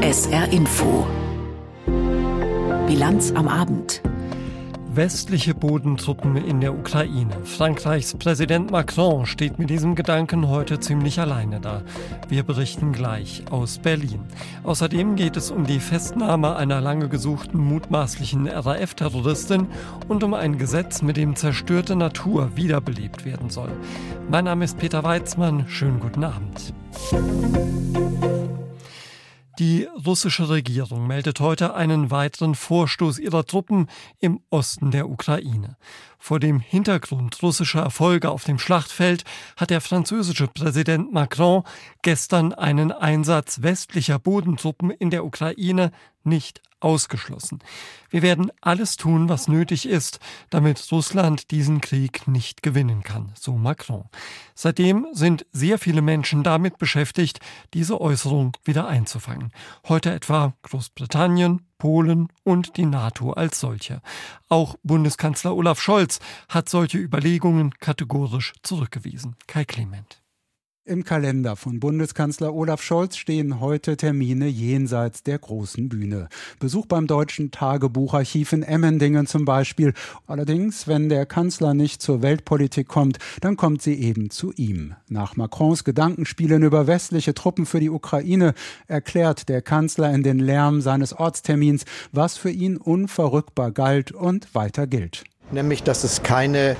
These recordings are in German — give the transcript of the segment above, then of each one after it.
SR Info. Bilanz am Abend Westliche Bodentruppen in der Ukraine. Frankreichs Präsident Macron steht mit diesem Gedanken heute ziemlich alleine da. Wir berichten gleich aus Berlin. Außerdem geht es um die Festnahme einer lange gesuchten mutmaßlichen RAF-Terroristin und um ein Gesetz, mit dem zerstörte Natur wiederbelebt werden soll. Mein Name ist Peter Weizmann. Schönen guten Abend. Die russische Regierung meldet heute einen weiteren Vorstoß ihrer Truppen im Osten der Ukraine. Vor dem Hintergrund russischer Erfolge auf dem Schlachtfeld hat der französische Präsident Macron gestern einen Einsatz westlicher Bodentruppen in der Ukraine nicht ausgeschlossen. Wir werden alles tun, was nötig ist, damit Russland diesen Krieg nicht gewinnen kann, so Macron. Seitdem sind sehr viele Menschen damit beschäftigt, diese Äußerung wieder einzufangen. Heute etwa Großbritannien, Polen und die NATO als solche. Auch Bundeskanzler Olaf Scholz hat solche Überlegungen kategorisch zurückgewiesen. Kai Clement. Im Kalender von Bundeskanzler Olaf Scholz stehen heute Termine jenseits der großen Bühne. Besuch beim Deutschen Tagebucharchiv in Emmendingen zum Beispiel. Allerdings, wenn der Kanzler nicht zur Weltpolitik kommt, dann kommt sie eben zu ihm. Nach Macrons Gedankenspielen über westliche Truppen für die Ukraine erklärt der Kanzler in den Lärm seines Ortstermins, was für ihn unverrückbar galt und weiter gilt nämlich dass es keine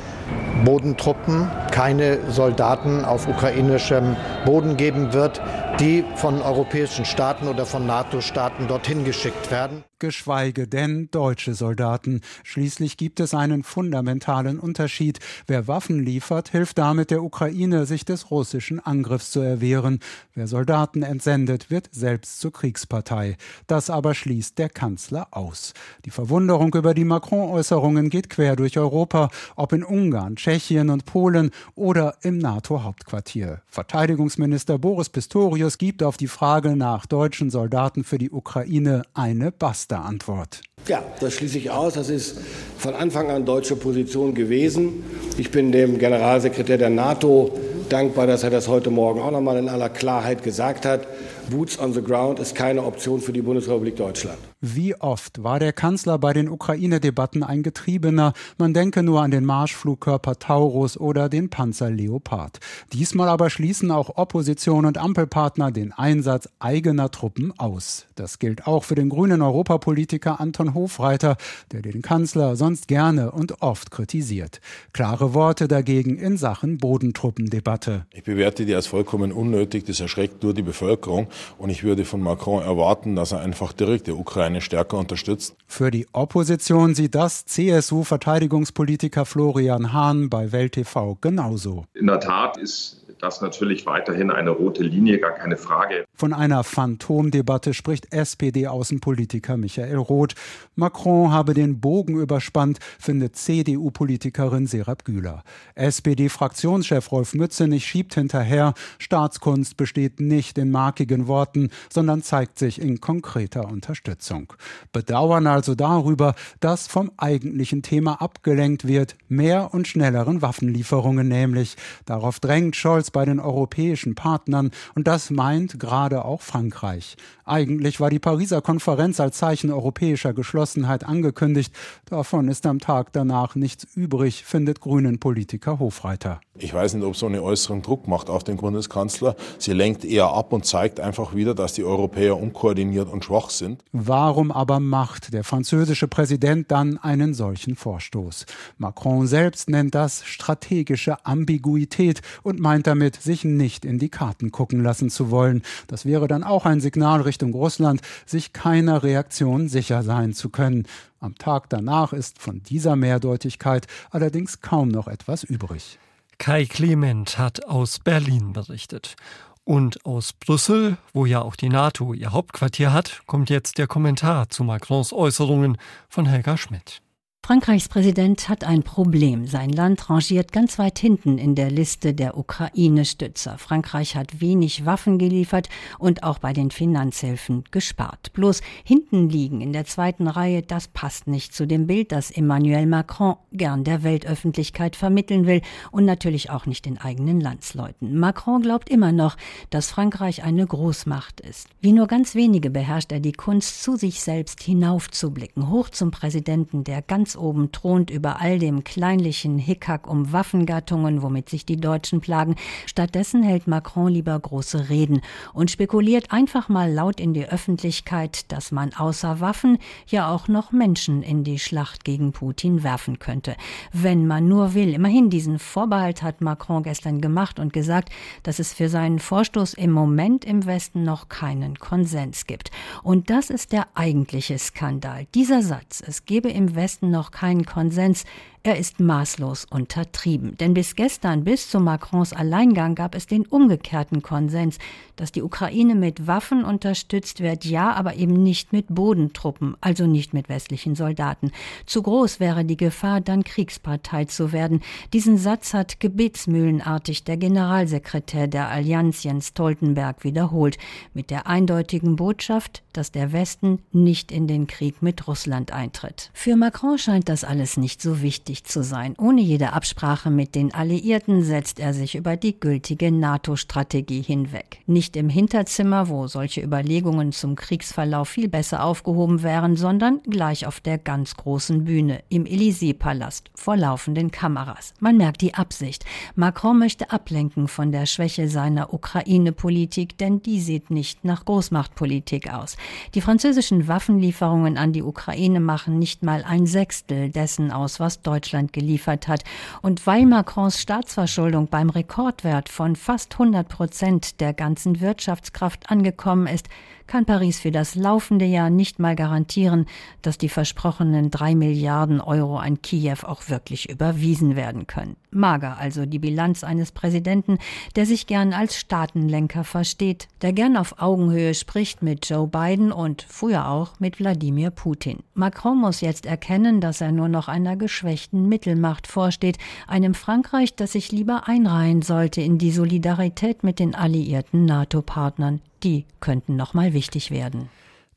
Bodentruppen, keine Soldaten auf ukrainischem Boden geben wird, die von europäischen Staaten oder von NATO-Staaten dorthin geschickt werden geschweige denn deutsche Soldaten. Schließlich gibt es einen fundamentalen Unterschied. Wer Waffen liefert, hilft damit der Ukraine, sich des russischen Angriffs zu erwehren. Wer Soldaten entsendet, wird selbst zur Kriegspartei. Das aber schließt der Kanzler aus. Die Verwunderung über die Macron-Äußerungen geht quer durch Europa, ob in Ungarn, Tschechien und Polen oder im NATO-Hauptquartier. Verteidigungsminister Boris Pistorius gibt auf die Frage nach deutschen Soldaten für die Ukraine eine Basta der Antwort. Ja, das schließe ich aus. Das ist von Anfang an deutsche Position gewesen. Ich bin dem Generalsekretär der NATO dankbar, dass er das heute Morgen auch noch mal in aller Klarheit gesagt hat. Boots on the ground ist keine Option für die Bundesrepublik Deutschland. Wie oft war der Kanzler bei den Ukraine-Debatten ein Getriebener? Man denke nur an den Marschflugkörper Taurus oder den Panzer Leopard. Diesmal aber schließen auch Opposition und Ampelpartner den Einsatz eigener Truppen aus. Das gilt auch für den grünen Europapolitiker Anton Hofreiter, der den Kanzler sonst gerne und oft kritisiert. Klare Worte dagegen in Sachen Bodentruppendebatte. Ich bewerte die als vollkommen unnötig. Das erschreckt nur die Bevölkerung. Und ich würde von Macron erwarten, dass er einfach direkt der Ukraine Ukraine stärker unterstützt. Für die Opposition sieht das CSU-Verteidigungspolitiker Florian Hahn bei Welt TV genauso. In der Tat ist das natürlich weiterhin eine rote Linie, gar keine Frage. Von einer Phantomdebatte spricht SPD-Außenpolitiker Michael Roth. Macron habe den Bogen überspannt, findet CDU-Politikerin Serap Güler. SPD-Fraktionschef Rolf Mützenich schiebt hinterher, Staatskunst besteht nicht in markigen Worten, sondern zeigt sich in konkreter Unterstützung. Bedauern also darüber, dass vom eigentlichen Thema abgelenkt wird, mehr und schnelleren Waffenlieferungen nämlich. Darauf drängt Scholz bei den europäischen Partnern und das meint gerade auch Frankreich. Eigentlich war die Pariser Konferenz als Zeichen europäischer Geschlossenheit angekündigt. Davon ist am Tag danach nichts übrig, findet Grünen Politiker Hofreiter. Ich weiß nicht, ob so eine Äußerung Druck macht auf den Bundeskanzler. Sie lenkt eher ab und zeigt einfach wieder, dass die Europäer unkoordiniert und schwach sind. Warum aber macht der französische Präsident dann einen solchen Vorstoß? Macron selbst nennt das strategische Ambiguität und meint damit, sich nicht in die Karten gucken lassen zu wollen. Das wäre dann auch ein Signal Richtung Russland, sich keiner Reaktion sicher sein zu können. Am Tag danach ist von dieser Mehrdeutigkeit allerdings kaum noch etwas übrig. Kai Clement hat aus Berlin berichtet. Und aus Brüssel, wo ja auch die NATO ihr Hauptquartier hat, kommt jetzt der Kommentar zu Macrons Äußerungen von Helga Schmidt. Frankreichs Präsident hat ein Problem. Sein Land rangiert ganz weit hinten in der Liste der Ukraine-Stützer. Frankreich hat wenig Waffen geliefert und auch bei den Finanzhilfen gespart. Bloß hinten liegen in der zweiten Reihe, das passt nicht zu dem Bild, das Emmanuel Macron gern der Weltöffentlichkeit vermitteln will und natürlich auch nicht den eigenen Landsleuten. Macron glaubt immer noch, dass Frankreich eine Großmacht ist. Wie nur ganz wenige beherrscht er die Kunst, zu sich selbst hinaufzublicken, hoch zum Präsidenten, der ganz oben thront über all dem kleinlichen Hickhack um Waffengattungen, womit sich die Deutschen plagen. Stattdessen hält Macron lieber große Reden und spekuliert einfach mal laut in die Öffentlichkeit, dass man außer Waffen ja auch noch Menschen in die Schlacht gegen Putin werfen könnte. Wenn man nur will. Immerhin diesen Vorbehalt hat Macron gestern gemacht und gesagt, dass es für seinen Vorstoß im Moment im Westen noch keinen Konsens gibt. Und das ist der eigentliche Skandal. Dieser Satz, es gebe im Westen noch noch keinen Konsens. Er ist maßlos untertrieben. Denn bis gestern, bis zu Macrons Alleingang, gab es den umgekehrten Konsens, dass die Ukraine mit Waffen unterstützt wird, ja, aber eben nicht mit Bodentruppen, also nicht mit westlichen Soldaten. Zu groß wäre die Gefahr, dann Kriegspartei zu werden. Diesen Satz hat gebetsmühlenartig der Generalsekretär der Allianz Jens Stoltenberg wiederholt, mit der eindeutigen Botschaft, dass der Westen nicht in den Krieg mit Russland eintritt. Für Macron scheint das alles nicht so wichtig wichtig zu sein. Ohne jede Absprache mit den Alliierten setzt er sich über die gültige NATO-Strategie hinweg. Nicht im Hinterzimmer, wo solche Überlegungen zum Kriegsverlauf viel besser aufgehoben wären, sondern gleich auf der ganz großen Bühne, im Élysée-Palast, vor laufenden Kameras. Man merkt die Absicht. Macron möchte ablenken von der Schwäche seiner Ukraine-Politik, denn die sieht nicht nach Großmachtpolitik aus. Die französischen Waffenlieferungen an die Ukraine machen nicht mal ein Sechstel dessen aus, was Deutschland Deutschland geliefert hat. Und weil Macrons Staatsverschuldung beim Rekordwert von fast 100 Prozent der ganzen Wirtschaftskraft angekommen ist, kann Paris für das laufende Jahr nicht mal garantieren, dass die versprochenen drei Milliarden Euro an Kiew auch wirklich überwiesen werden können. Mager also die Bilanz eines Präsidenten, der sich gern als Staatenlenker versteht, der gern auf Augenhöhe spricht mit Joe Biden und früher auch mit Wladimir Putin. Macron muss jetzt erkennen, dass er nur noch einer geschwächten Mittelmacht vorsteht, einem Frankreich, das sich lieber einreihen sollte in die Solidarität mit den alliierten NATO-Partnern die könnten nochmal wichtig werden.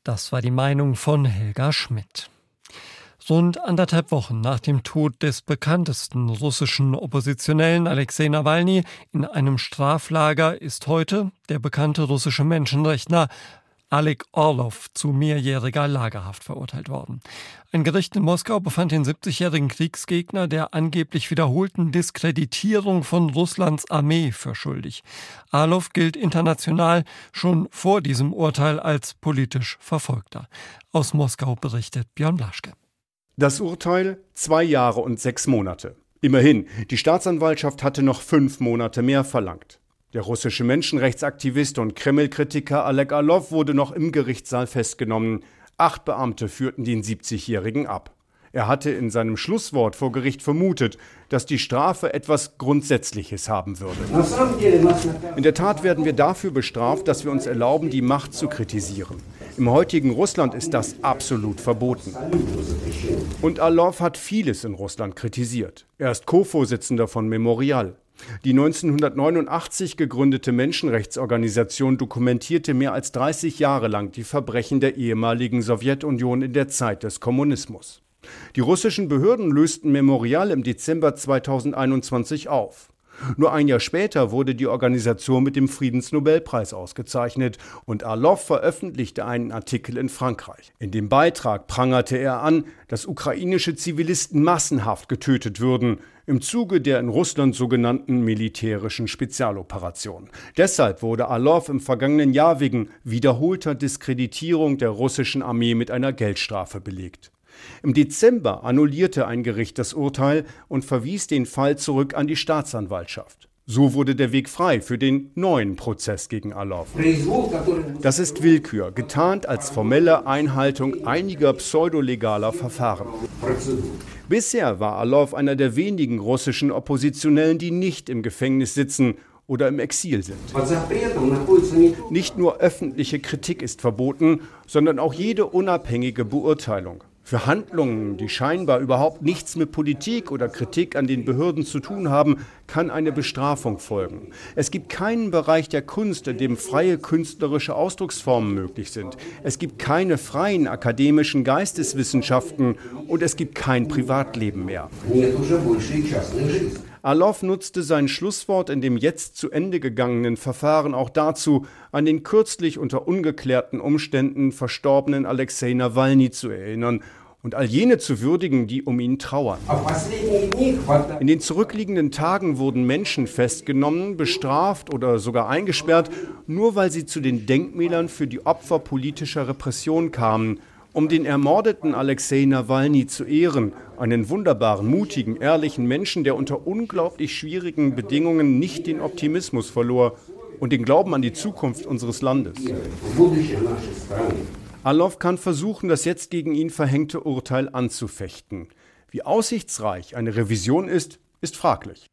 Das war die Meinung von Helga Schmidt. Rund anderthalb Wochen nach dem Tod des bekanntesten russischen Oppositionellen Alexei Nawalny in einem Straflager ist heute der bekannte russische Menschenrechtler Alek Orlov zu mehrjähriger Lagerhaft verurteilt worden. Ein Gericht in Moskau befand den 70-jährigen Kriegsgegner der angeblich wiederholten Diskreditierung von Russlands Armee für schuldig. Orlov gilt international schon vor diesem Urteil als politisch Verfolgter. Aus Moskau berichtet Björn Blaschke. Das Urteil zwei Jahre und sechs Monate. Immerhin, die Staatsanwaltschaft hatte noch fünf Monate mehr verlangt. Der russische Menschenrechtsaktivist und Kreml-Kritiker Alek Alov wurde noch im Gerichtssaal festgenommen. Acht Beamte führten den 70-Jährigen ab. Er hatte in seinem Schlusswort vor Gericht vermutet, dass die Strafe etwas Grundsätzliches haben würde. In der Tat werden wir dafür bestraft, dass wir uns erlauben, die Macht zu kritisieren. Im heutigen Russland ist das absolut verboten. Und Alov hat vieles in Russland kritisiert. Er ist Co-Vorsitzender von Memorial. Die 1989 gegründete Menschenrechtsorganisation dokumentierte mehr als 30 Jahre lang die Verbrechen der ehemaligen Sowjetunion in der Zeit des Kommunismus. Die russischen Behörden lösten Memorial im Dezember 2021 auf. Nur ein Jahr später wurde die Organisation mit dem Friedensnobelpreis ausgezeichnet und Arlov veröffentlichte einen Artikel in Frankreich. In dem Beitrag prangerte er an, dass ukrainische Zivilisten massenhaft getötet würden im Zuge der in Russland sogenannten militärischen Spezialoperation. Deshalb wurde Arlov im vergangenen Jahr wegen wiederholter Diskreditierung der russischen Armee mit einer Geldstrafe belegt. Im Dezember annullierte ein Gericht das Urteil und verwies den Fall zurück an die Staatsanwaltschaft. So wurde der Weg frei für den neuen Prozess gegen Alov. Das ist Willkür, getarnt als formelle Einhaltung einiger pseudolegaler Verfahren. Bisher war Alov einer der wenigen russischen Oppositionellen, die nicht im Gefängnis sitzen oder im Exil sind. Nicht nur öffentliche Kritik ist verboten, sondern auch jede unabhängige Beurteilung. Für Handlungen, die scheinbar überhaupt nichts mit Politik oder Kritik an den Behörden zu tun haben, kann eine Bestrafung folgen. Es gibt keinen Bereich der Kunst, in dem freie künstlerische Ausdrucksformen möglich sind. Es gibt keine freien akademischen Geisteswissenschaften und es gibt kein Privatleben mehr. Alov nutzte sein Schlusswort in dem jetzt zu Ende gegangenen Verfahren auch dazu, an den kürzlich unter ungeklärten Umständen verstorbenen Alexei Nawalny zu erinnern und all jene zu würdigen, die um ihn trauern. In den zurückliegenden Tagen wurden Menschen festgenommen, bestraft oder sogar eingesperrt, nur weil sie zu den Denkmälern für die Opfer politischer Repression kamen um den ermordeten Alexei Nawalny zu ehren, einen wunderbaren, mutigen, ehrlichen Menschen, der unter unglaublich schwierigen Bedingungen nicht den Optimismus verlor und den Glauben an die Zukunft unseres Landes. Alov kann versuchen, das jetzt gegen ihn verhängte Urteil anzufechten. Wie aussichtsreich eine Revision ist, ist fraglich.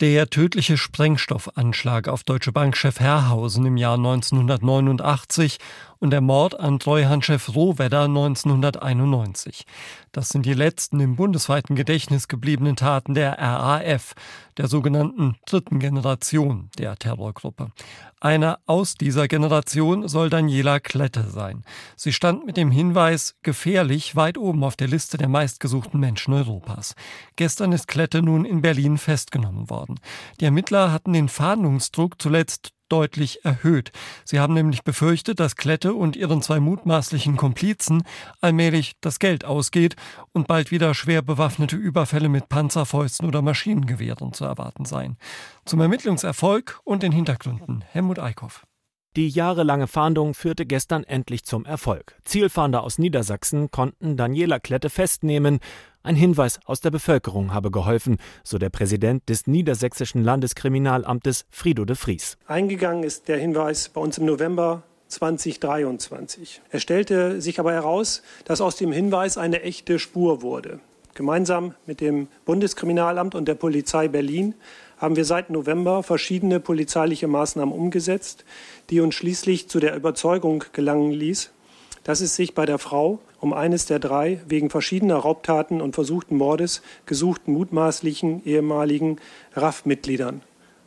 Der tödliche Sprengstoffanschlag auf Deutsche Bank-Chef Herrhausen im Jahr 1989 und der Mord an Treuhandchef Rohwedder 1991. Das sind die letzten im bundesweiten Gedächtnis gebliebenen Taten der RAF, der sogenannten dritten Generation der Terrorgruppe. Eine aus dieser Generation soll Daniela Klette sein. Sie stand mit dem Hinweis gefährlich weit oben auf der Liste der meistgesuchten Menschen Europas. Gestern ist Klette nun in Berlin festgenommen worden. Die Ermittler hatten den Fahndungsdruck zuletzt deutlich erhöht. Sie haben nämlich befürchtet, dass Klette und ihren zwei mutmaßlichen Komplizen allmählich das Geld ausgeht und bald wieder schwer bewaffnete Überfälle mit Panzerfäusten oder Maschinengewehren zu erwarten seien. Zum Ermittlungserfolg und den Hintergründen Helmut Eickhoff. Die jahrelange Fahndung führte gestern endlich zum Erfolg. Zielfahnder aus Niedersachsen konnten Daniela Klette festnehmen. Ein Hinweis aus der Bevölkerung habe geholfen, so der Präsident des Niedersächsischen Landeskriminalamtes Frido de Vries. Eingegangen ist der Hinweis bei uns im November 2023. Es stellte sich aber heraus, dass aus dem Hinweis eine echte Spur wurde. Gemeinsam mit dem Bundeskriminalamt und der Polizei Berlin haben wir seit November verschiedene polizeiliche Maßnahmen umgesetzt, die uns schließlich zu der Überzeugung gelangen ließ, dass es sich bei der Frau um eines der drei wegen verschiedener Raubtaten und versuchten Mordes gesuchten mutmaßlichen ehemaligen RAF-Mitgliedern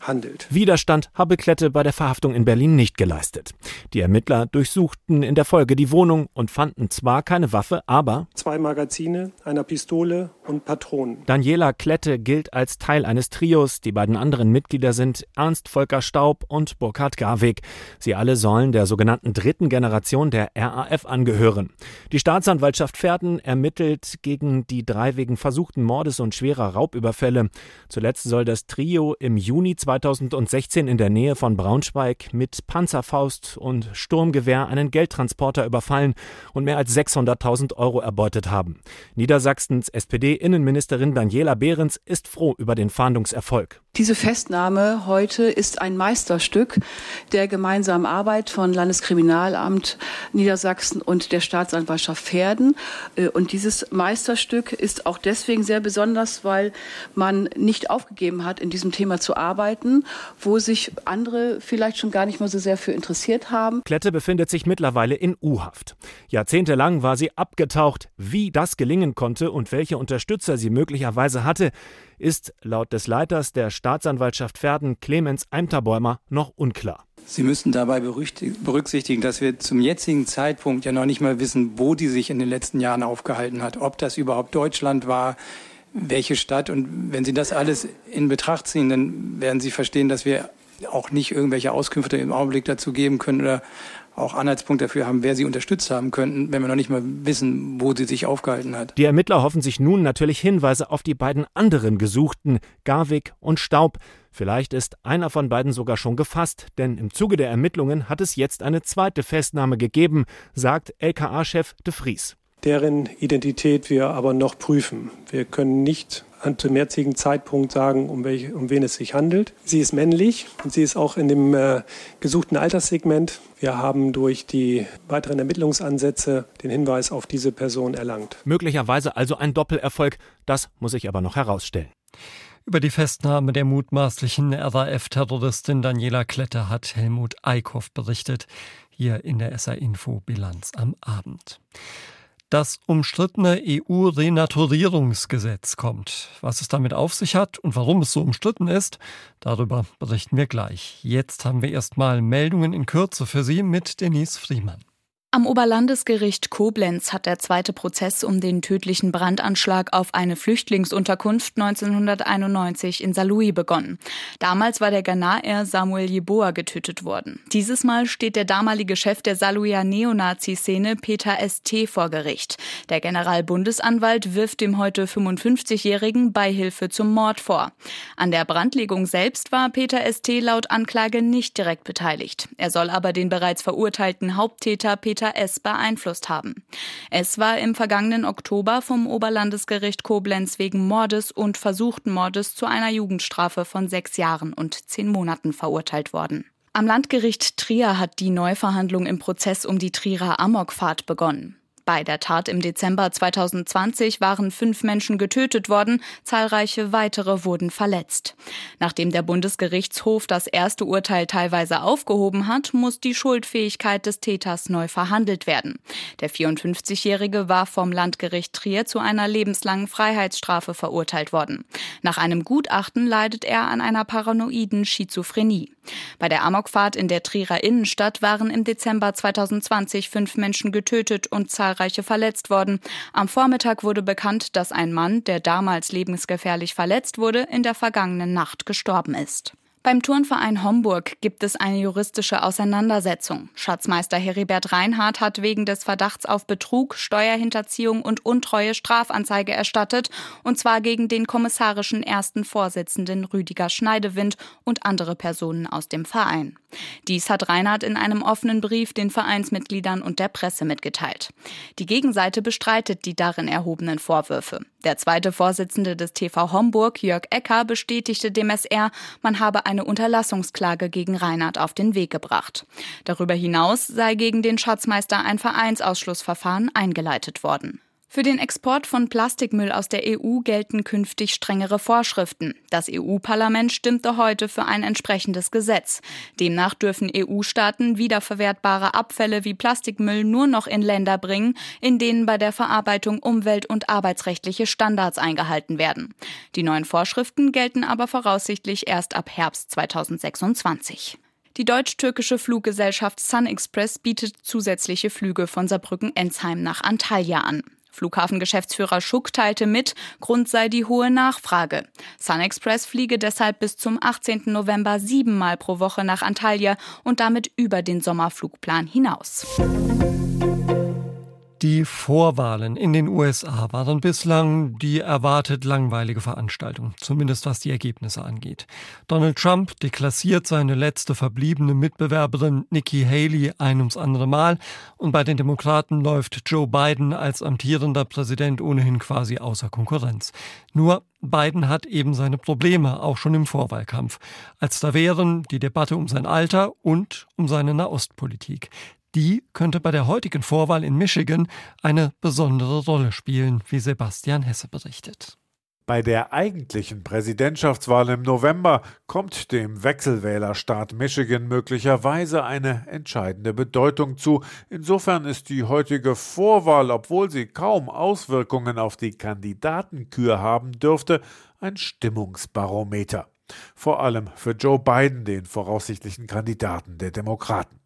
handelt. Widerstand habe Klette bei der Verhaftung in Berlin nicht geleistet. Die Ermittler durchsuchten in der Folge die Wohnung und fanden zwar keine Waffe, aber zwei Magazine, einer Pistole und Patronen. Daniela Klette gilt als Teil eines Trios. Die beiden anderen Mitglieder sind Ernst Volker Staub und Burkhard Garweg. Sie alle sollen der sogenannten dritten Generation der RAF angehören. Die Staatsanwaltschaft Pferden ermittelt gegen die drei wegen versuchten Mordes und schwerer Raubüberfälle. Zuletzt soll das Trio im Juni 2000 2016 in der Nähe von Braunschweig mit Panzerfaust und Sturmgewehr einen Geldtransporter überfallen und mehr als 600.000 Euro erbeutet haben. Niedersachsens SPD-Innenministerin Daniela Behrens ist froh über den Fahndungserfolg. Diese Festnahme heute ist ein Meisterstück der gemeinsamen Arbeit von Landeskriminalamt Niedersachsen und der Staatsanwaltschaft Pferden. Äh, und dieses Meisterstück ist auch deswegen sehr besonders, weil man nicht aufgegeben hat, in diesem Thema zu arbeiten, wo sich andere vielleicht schon gar nicht mehr so sehr für interessiert haben. Klette befindet sich mittlerweile in U-Haft. Jahrzehntelang war sie abgetaucht. Wie das gelingen konnte und welche Unterstützer sie möglicherweise hatte, ist laut des Leiters der Staatsanwaltschaft Verden Clemens Eimterbäumer noch unklar. Sie müssen dabei berücksichtigen, dass wir zum jetzigen Zeitpunkt ja noch nicht mal wissen, wo die sich in den letzten Jahren aufgehalten hat, ob das überhaupt Deutschland war, welche Stadt. Und wenn Sie das alles in Betracht ziehen, dann werden Sie verstehen, dass wir auch nicht irgendwelche Auskünfte im Augenblick dazu geben können oder auch Anhaltspunkt dafür haben, wer sie unterstützt haben könnten, wenn wir noch nicht mal wissen, wo sie sich aufgehalten hat. Die Ermittler hoffen sich nun natürlich Hinweise auf die beiden anderen Gesuchten, Garwig und Staub. Vielleicht ist einer von beiden sogar schon gefasst, denn im Zuge der Ermittlungen hat es jetzt eine zweite Festnahme gegeben, sagt LKA-Chef de Vries. Deren Identität wir aber noch prüfen. Wir können nicht zum jetzigen Zeitpunkt sagen, um, welche, um wen es sich handelt. Sie ist männlich und sie ist auch in dem äh, gesuchten Alterssegment. Wir haben durch die weiteren Ermittlungsansätze den Hinweis auf diese Person erlangt. Möglicherweise also ein Doppelerfolg, das muss ich aber noch herausstellen. Über die Festnahme der mutmaßlichen RAF-Terroristin Daniela Klette hat Helmut Eickhoff berichtet, hier in der SA Info Bilanz am Abend. Das umstrittene EU-Renaturierungsgesetz kommt. Was es damit auf sich hat und warum es so umstritten ist, darüber berichten wir gleich. Jetzt haben wir erstmal Meldungen in Kürze für Sie mit Denise Friemann. Am Oberlandesgericht Koblenz hat der zweite Prozess um den tödlichen Brandanschlag auf eine Flüchtlingsunterkunft 1991 in Saarlouis begonnen. Damals war der Ghanaer Samuel Jeboa getötet worden. Dieses Mal steht der damalige Chef der Saarlouier Neonazi-Szene Peter St. vor Gericht. Der Generalbundesanwalt wirft dem heute 55-Jährigen Beihilfe zum Mord vor. An der Brandlegung selbst war Peter St. laut Anklage nicht direkt beteiligt. Er soll aber den bereits verurteilten Haupttäter Peter Peter S. beeinflusst haben. Es war im vergangenen Oktober vom Oberlandesgericht Koblenz wegen Mordes und versuchten Mordes zu einer Jugendstrafe von sechs Jahren und zehn Monaten verurteilt worden. Am Landgericht Trier hat die Neuverhandlung im Prozess um die Trierer Amokfahrt begonnen. Bei der Tat im Dezember 2020 waren fünf Menschen getötet worden, zahlreiche weitere wurden verletzt. Nachdem der Bundesgerichtshof das erste Urteil teilweise aufgehoben hat, muss die Schuldfähigkeit des Täters neu verhandelt werden. Der 54-Jährige war vom Landgericht Trier zu einer lebenslangen Freiheitsstrafe verurteilt worden. Nach einem Gutachten leidet er an einer paranoiden Schizophrenie. Bei der Amokfahrt in der Trierer Innenstadt waren im Dezember 2020 fünf Menschen getötet und zahlreiche zahlreiche verletzt worden. Am Vormittag wurde bekannt, dass ein Mann, der damals lebensgefährlich verletzt wurde, in der vergangenen Nacht gestorben ist. Beim Turnverein Homburg gibt es eine juristische Auseinandersetzung. Schatzmeister Heribert Reinhardt hat wegen des Verdachts auf Betrug, Steuerhinterziehung und Untreue Strafanzeige erstattet, und zwar gegen den kommissarischen ersten Vorsitzenden Rüdiger Schneidewind und andere Personen aus dem Verein. Dies hat Reinhardt in einem offenen Brief den Vereinsmitgliedern und der Presse mitgeteilt. Die Gegenseite bestreitet die darin erhobenen Vorwürfe. Der zweite Vorsitzende des TV Homburg, Jörg Ecker, bestätigte dem SR, man habe eine Unterlassungsklage gegen Reinhardt auf den Weg gebracht. Darüber hinaus sei gegen den Schatzmeister ein Vereinsausschlussverfahren eingeleitet worden. Für den Export von Plastikmüll aus der EU gelten künftig strengere Vorschriften. Das EU-Parlament stimmte heute für ein entsprechendes Gesetz. Demnach dürfen EU-Staaten wiederverwertbare Abfälle wie Plastikmüll nur noch in Länder bringen, in denen bei der Verarbeitung umwelt- und arbeitsrechtliche Standards eingehalten werden. Die neuen Vorschriften gelten aber voraussichtlich erst ab Herbst 2026. Die deutsch-türkische Fluggesellschaft Sun Express bietet zusätzliche Flüge von Saarbrücken-Ensheim nach Antalya an. Flughafengeschäftsführer Schuck teilte mit, Grund sei die hohe Nachfrage. SunExpress fliege deshalb bis zum 18. November siebenmal pro Woche nach Antalya und damit über den Sommerflugplan hinaus. Die Vorwahlen in den USA waren bislang die erwartet langweilige Veranstaltung, zumindest was die Ergebnisse angeht. Donald Trump deklassiert seine letzte verbliebene Mitbewerberin Nikki Haley ein ums andere Mal und bei den Demokraten läuft Joe Biden als amtierender Präsident ohnehin quasi außer Konkurrenz. Nur Biden hat eben seine Probleme, auch schon im Vorwahlkampf, als da wären die Debatte um sein Alter und um seine Nahostpolitik. Die könnte bei der heutigen Vorwahl in Michigan eine besondere Rolle spielen, wie Sebastian Hesse berichtet. Bei der eigentlichen Präsidentschaftswahl im November kommt dem Wechselwählerstaat Michigan möglicherweise eine entscheidende Bedeutung zu. Insofern ist die heutige Vorwahl, obwohl sie kaum Auswirkungen auf die Kandidatenkür haben dürfte, ein Stimmungsbarometer. Vor allem für Joe Biden, den voraussichtlichen Kandidaten der Demokraten.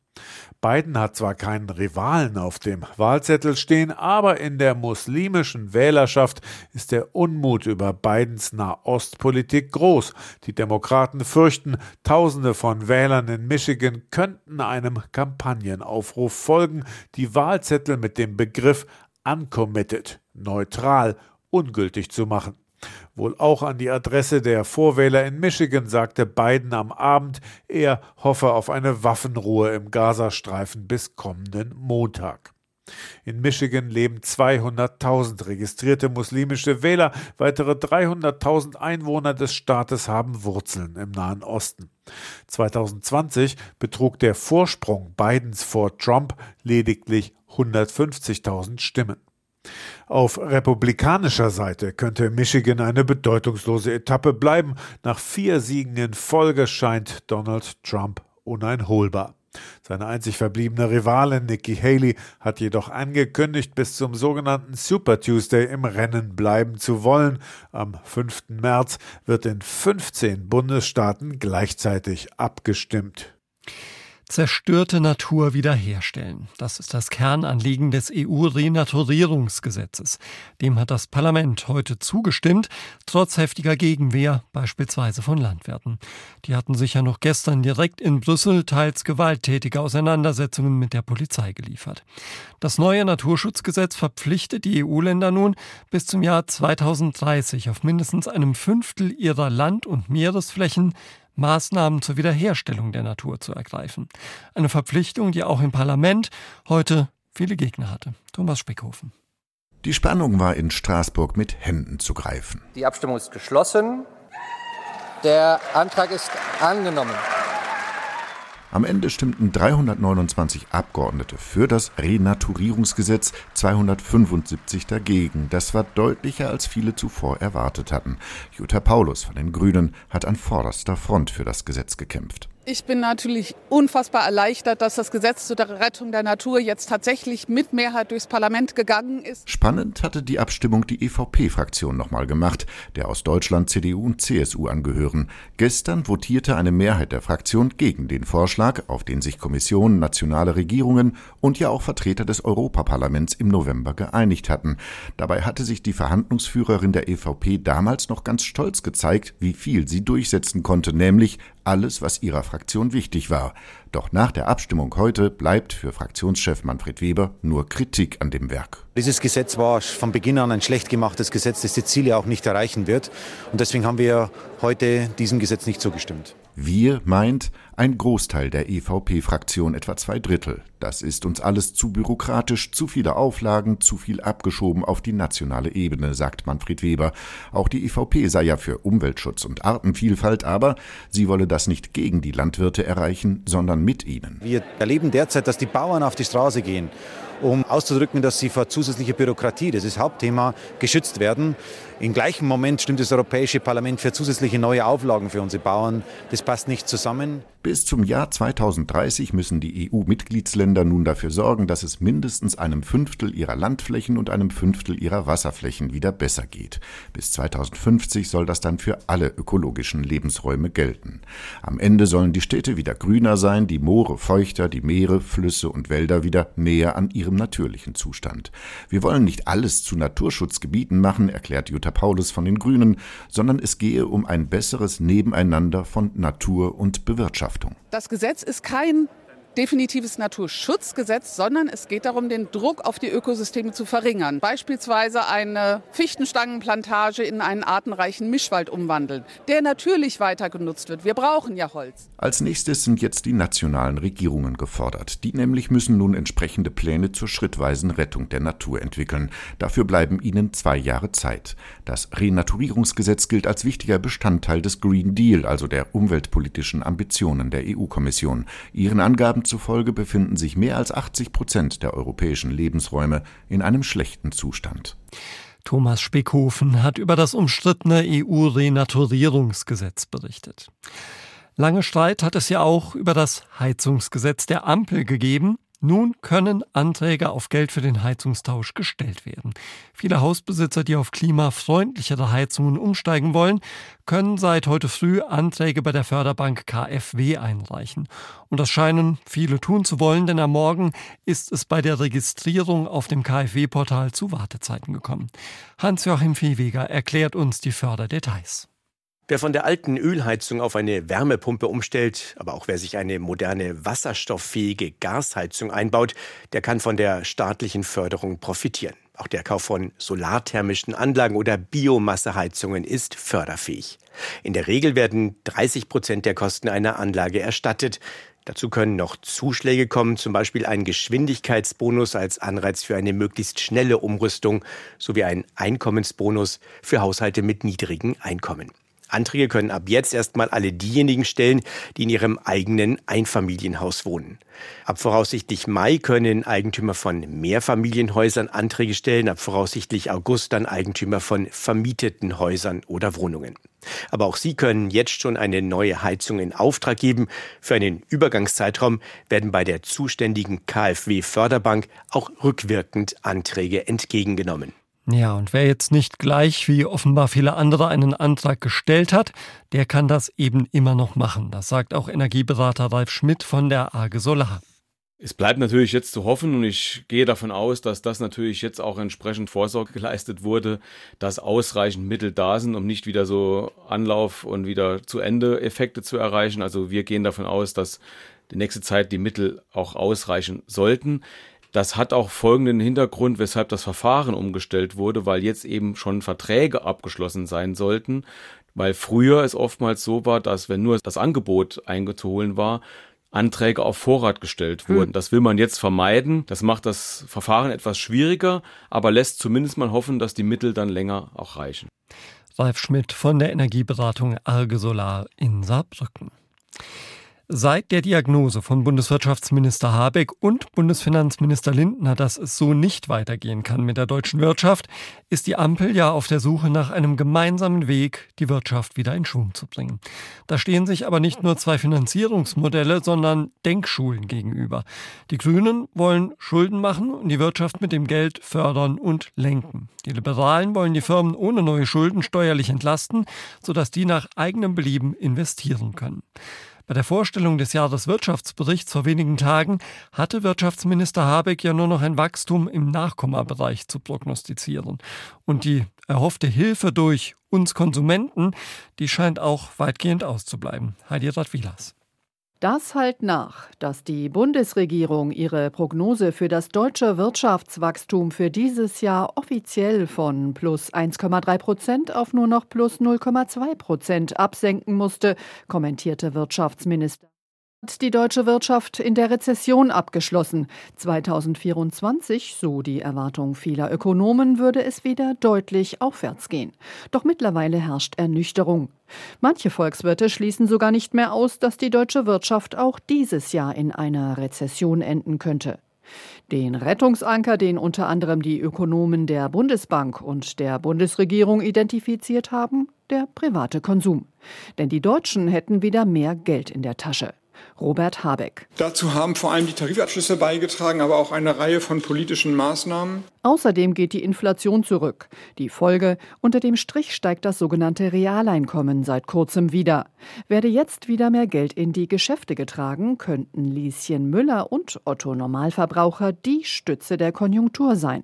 Biden hat zwar keinen Rivalen auf dem Wahlzettel stehen, aber in der muslimischen Wählerschaft ist der Unmut über Bidens Nahostpolitik groß. Die Demokraten fürchten, Tausende von Wählern in Michigan könnten einem Kampagnenaufruf folgen, die Wahlzettel mit dem Begriff uncommitted, neutral, ungültig zu machen. Wohl auch an die Adresse der Vorwähler in Michigan sagte Biden am Abend, er hoffe auf eine Waffenruhe im Gazastreifen bis kommenden Montag. In Michigan leben 200.000 registrierte muslimische Wähler, weitere 300.000 Einwohner des Staates haben Wurzeln im Nahen Osten. 2020 betrug der Vorsprung Bidens vor Trump lediglich 150.000 Stimmen. Auf republikanischer Seite könnte Michigan eine bedeutungslose Etappe bleiben. Nach vier Siegen in Folge scheint Donald Trump uneinholbar. Seine einzig verbliebene Rivalin Nikki Haley hat jedoch angekündigt, bis zum sogenannten Super Tuesday im Rennen bleiben zu wollen. Am 5. März wird in 15 Bundesstaaten gleichzeitig abgestimmt zerstörte Natur wiederherstellen. Das ist das Kernanliegen des EU-Renaturierungsgesetzes. Dem hat das Parlament heute zugestimmt, trotz heftiger Gegenwehr, beispielsweise von Landwirten. Die hatten sich ja noch gestern direkt in Brüssel teils gewalttätige Auseinandersetzungen mit der Polizei geliefert. Das neue Naturschutzgesetz verpflichtet die EU-Länder nun, bis zum Jahr 2030 auf mindestens einem Fünftel ihrer Land- und Meeresflächen Maßnahmen zur Wiederherstellung der Natur zu ergreifen. Eine Verpflichtung, die auch im Parlament heute viele Gegner hatte. Thomas Speckhofen. Die Spannung war in Straßburg mit Händen zu greifen. Die Abstimmung ist geschlossen. Der Antrag ist angenommen. Am Ende stimmten 329 Abgeordnete für das Renaturierungsgesetz, 275 dagegen. Das war deutlicher, als viele zuvor erwartet hatten. Jutta Paulus von den Grünen hat an vorderster Front für das Gesetz gekämpft. Ich bin natürlich unfassbar erleichtert, dass das Gesetz zur Rettung der Natur jetzt tatsächlich mit Mehrheit durchs Parlament gegangen ist. Spannend hatte die Abstimmung die EVP-Fraktion nochmal gemacht, der aus Deutschland CDU und CSU angehören. Gestern votierte eine Mehrheit der Fraktion gegen den Vorschlag, auf den sich Kommissionen, nationale Regierungen und ja auch Vertreter des Europaparlaments im November geeinigt hatten. Dabei hatte sich die Verhandlungsführerin der EVP damals noch ganz stolz gezeigt, wie viel sie durchsetzen konnte, nämlich alles, was ihrer Fraktion wichtig war. Doch nach der Abstimmung heute bleibt für Fraktionschef Manfred Weber nur Kritik an dem Werk. Dieses Gesetz war von Beginn an ein schlecht gemachtes Gesetz, das die Ziele auch nicht erreichen wird. Und deswegen haben wir heute diesem Gesetz nicht zugestimmt. Wir meint ein Großteil der EVP-Fraktion, etwa zwei Drittel. Das ist uns alles zu bürokratisch, zu viele Auflagen, zu viel abgeschoben auf die nationale Ebene, sagt Manfred Weber. Auch die EVP sei ja für Umweltschutz und Artenvielfalt, aber sie wolle das nicht gegen die Landwirte erreichen, sondern mit ihnen. Wir erleben derzeit, dass die Bauern auf die Straße gehen um auszudrücken, dass sie vor zusätzlicher Bürokratie, das ist Hauptthema, geschützt werden. Im gleichen Moment stimmt das Europäische Parlament für zusätzliche neue Auflagen für unsere Bauern. Das passt nicht zusammen. Bis zum Jahr 2030 müssen die EU-Mitgliedsländer nun dafür sorgen, dass es mindestens einem Fünftel ihrer Landflächen und einem Fünftel ihrer Wasserflächen wieder besser geht. Bis 2050 soll das dann für alle ökologischen Lebensräume gelten. Am Ende sollen die Städte wieder grüner sein, die Moore feuchter, die Meere, Flüsse und Wälder wieder näher an ihrem natürlichen Zustand. Wir wollen nicht alles zu Naturschutzgebieten machen, erklärt Jutta Paulus von den Grünen, sondern es gehe um ein besseres Nebeneinander von Natur und Bewirtschaftung. Das Gesetz ist kein definitives Naturschutzgesetz, sondern es geht darum, den Druck auf die Ökosysteme zu verringern. Beispielsweise eine Fichtenstangenplantage in einen artenreichen Mischwald umwandeln, der natürlich weiter genutzt wird. Wir brauchen ja Holz. Als nächstes sind jetzt die nationalen Regierungen gefordert. Die nämlich müssen nun entsprechende Pläne zur schrittweisen Rettung der Natur entwickeln. Dafür bleiben ihnen zwei Jahre Zeit. Das Renaturierungsgesetz gilt als wichtiger Bestandteil des Green Deal, also der umweltpolitischen Ambitionen der EU-Kommission. Ihren Angaben zufolge befinden sich mehr als 80 Prozent der europäischen Lebensräume in einem schlechten Zustand. Thomas Speckhofen hat über das umstrittene EU-Renaturierungsgesetz berichtet. Lange Streit hat es ja auch über das Heizungsgesetz der Ampel gegeben. Nun können Anträge auf Geld für den Heizungstausch gestellt werden. Viele Hausbesitzer, die auf klimafreundlichere Heizungen umsteigen wollen, können seit heute früh Anträge bei der Förderbank KfW einreichen. Und das scheinen viele tun zu wollen, denn am Morgen ist es bei der Registrierung auf dem KfW-Portal zu Wartezeiten gekommen. Hans-Joachim Viehweger erklärt uns die Förderdetails. Wer von der alten Ölheizung auf eine Wärmepumpe umstellt, aber auch wer sich eine moderne wasserstofffähige Gasheizung einbaut, der kann von der staatlichen Förderung profitieren. Auch der Kauf von solarthermischen Anlagen oder Biomasseheizungen ist förderfähig. In der Regel werden 30 Prozent der Kosten einer Anlage erstattet. Dazu können noch Zuschläge kommen, zum Beispiel ein Geschwindigkeitsbonus als Anreiz für eine möglichst schnelle Umrüstung sowie ein Einkommensbonus für Haushalte mit niedrigen Einkommen. Anträge können ab jetzt erstmal alle diejenigen stellen, die in ihrem eigenen Einfamilienhaus wohnen. Ab voraussichtlich Mai können Eigentümer von Mehrfamilienhäusern Anträge stellen, ab voraussichtlich August dann Eigentümer von vermieteten Häusern oder Wohnungen. Aber auch sie können jetzt schon eine neue Heizung in Auftrag geben. Für einen Übergangszeitraum werden bei der zuständigen KfW-Förderbank auch rückwirkend Anträge entgegengenommen. Ja, und wer jetzt nicht gleich wie offenbar viele andere einen Antrag gestellt hat, der kann das eben immer noch machen. Das sagt auch Energieberater Ralf Schmidt von der AGE Solar. Es bleibt natürlich jetzt zu hoffen und ich gehe davon aus, dass das natürlich jetzt auch entsprechend Vorsorge geleistet wurde, dass ausreichend Mittel da sind, um nicht wieder so Anlauf und wieder zu Ende Effekte zu erreichen. Also wir gehen davon aus, dass die nächste Zeit die Mittel auch ausreichen sollten. Das hat auch folgenden Hintergrund, weshalb das Verfahren umgestellt wurde, weil jetzt eben schon Verträge abgeschlossen sein sollten, weil früher es oftmals so war, dass wenn nur das Angebot eingeholen war, Anträge auf Vorrat gestellt hm. wurden. Hm. Das will man jetzt vermeiden. Das macht das Verfahren etwas schwieriger, aber lässt zumindest mal hoffen, dass die Mittel dann länger auch reichen. Ralf Schmidt von der Energieberatung Arge Solar in Saarbrücken. Seit der Diagnose von Bundeswirtschaftsminister Habeck und Bundesfinanzminister Lindner, dass es so nicht weitergehen kann mit der deutschen Wirtschaft, ist die Ampel ja auf der Suche nach einem gemeinsamen Weg, die Wirtschaft wieder in Schwung zu bringen. Da stehen sich aber nicht nur zwei Finanzierungsmodelle, sondern Denkschulen gegenüber. Die Grünen wollen Schulden machen und die Wirtschaft mit dem Geld fördern und lenken. Die Liberalen wollen die Firmen ohne neue Schulden steuerlich entlasten, sodass die nach eigenem Belieben investieren können. Bei der Vorstellung des Jahreswirtschaftsberichts vor wenigen Tagen hatte Wirtschaftsminister Habeck ja nur noch ein Wachstum im Nachkommabereich zu prognostizieren. Und die erhoffte Hilfe durch uns Konsumenten, die scheint auch weitgehend auszubleiben. Heidi Radwilas. Das halt nach, dass die Bundesregierung ihre Prognose für das deutsche Wirtschaftswachstum für dieses Jahr offiziell von plus 1,3 Prozent auf nur noch plus 0,2 Prozent absenken musste, kommentierte Wirtschaftsminister hat die deutsche Wirtschaft in der Rezession abgeschlossen. 2024, so die Erwartung vieler Ökonomen, würde es wieder deutlich aufwärts gehen. Doch mittlerweile herrscht Ernüchterung. Manche Volkswirte schließen sogar nicht mehr aus, dass die deutsche Wirtschaft auch dieses Jahr in einer Rezession enden könnte. Den Rettungsanker, den unter anderem die Ökonomen der Bundesbank und der Bundesregierung identifiziert haben, der private Konsum. Denn die Deutschen hätten wieder mehr Geld in der Tasche. Robert Habeck. Dazu haben vor allem die Tarifabschlüsse beigetragen, aber auch eine Reihe von politischen Maßnahmen. Außerdem geht die Inflation zurück. Die Folge, unter dem Strich steigt das sogenannte Realeinkommen seit kurzem wieder. Werde jetzt wieder mehr Geld in die Geschäfte getragen, könnten Lieschen Müller und Otto Normalverbraucher die Stütze der Konjunktur sein.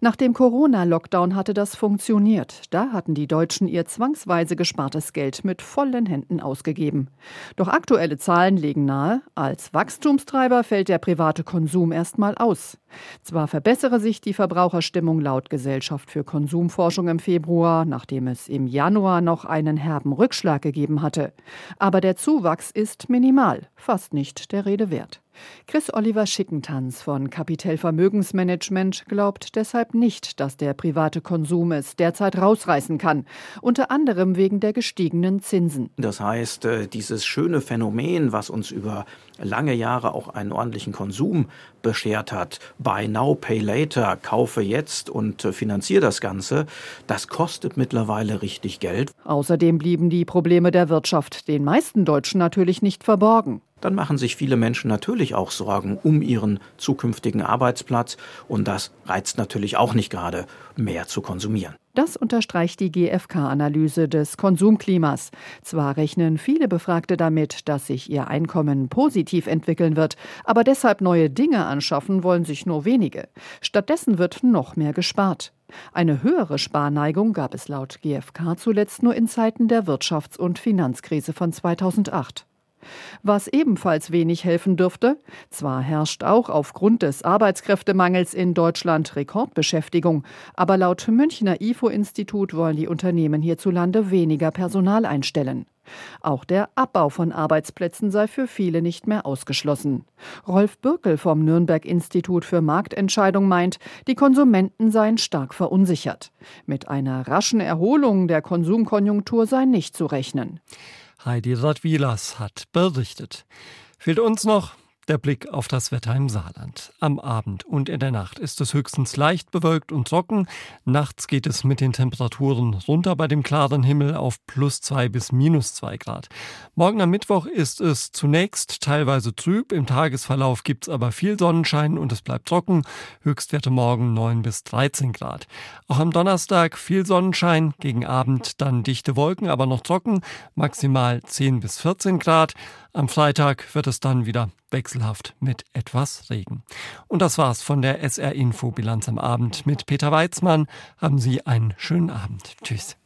Nach dem Corona-Lockdown hatte das funktioniert. Da hatten die Deutschen ihr zwangsweise gespartes Geld mit vollen Händen ausgegeben. Doch aktuelle Zahlen legen nahe, als Wachstumstreiber fällt der private Konsum erstmal aus. Zwar verbessere sich die Verbraucherstimmung laut Gesellschaft für Konsumforschung im Februar, nachdem es im Januar noch einen herben Rückschlag gegeben hatte. Aber der Zuwachs ist minimal, fast nicht der Rede wert. Chris Oliver Schickentanz von Capital Vermögensmanagement glaubt deshalb nicht, dass der private Konsum es derzeit rausreißen kann, unter anderem wegen der gestiegenen Zinsen. Das heißt, äh, dieses schöne Phänomen, was uns über lange Jahre auch einen ordentlichen Konsum beschert hat, Buy Now, Pay Later, kaufe jetzt und äh, finanziere das Ganze, das kostet mittlerweile richtig Geld. Außerdem blieben die Probleme der Wirtschaft den meisten Deutschen natürlich nicht verborgen dann machen sich viele Menschen natürlich auch Sorgen um ihren zukünftigen Arbeitsplatz und das reizt natürlich auch nicht gerade, mehr zu konsumieren. Das unterstreicht die GfK-Analyse des Konsumklimas. Zwar rechnen viele Befragte damit, dass sich ihr Einkommen positiv entwickeln wird, aber deshalb neue Dinge anschaffen wollen sich nur wenige. Stattdessen wird noch mehr gespart. Eine höhere Sparneigung gab es laut GfK zuletzt nur in Zeiten der Wirtschafts- und Finanzkrise von 2008. Was ebenfalls wenig helfen dürfte, zwar herrscht auch aufgrund des Arbeitskräftemangels in Deutschland Rekordbeschäftigung, aber laut Münchner IFO-Institut wollen die Unternehmen hierzulande weniger Personal einstellen. Auch der Abbau von Arbeitsplätzen sei für viele nicht mehr ausgeschlossen. Rolf Birkel vom Nürnberg Institut für Marktentscheidung meint, die Konsumenten seien stark verunsichert. Mit einer raschen Erholung der Konsumkonjunktur sei nicht zu rechnen. Heidi Radwilas hat berichtet. Fehlt uns noch Der Blick auf das Wetter im Saarland. Am Abend und in der Nacht ist es höchstens leicht bewölkt und trocken. Nachts geht es mit den Temperaturen runter bei dem klaren Himmel auf plus zwei bis minus zwei Grad. Morgen am Mittwoch ist es zunächst teilweise trüb. Im Tagesverlauf gibt es aber viel Sonnenschein und es bleibt trocken. Höchstwerte morgen neun bis 13 Grad. Auch am Donnerstag viel Sonnenschein. Gegen Abend dann dichte Wolken, aber noch trocken. Maximal 10 bis 14 Grad. Am Freitag wird es dann wieder wechselhaft mit etwas Regen. Und das war's von der SR Info Bilanz am Abend mit Peter Weizmann. Haben Sie einen schönen Abend. Tschüss.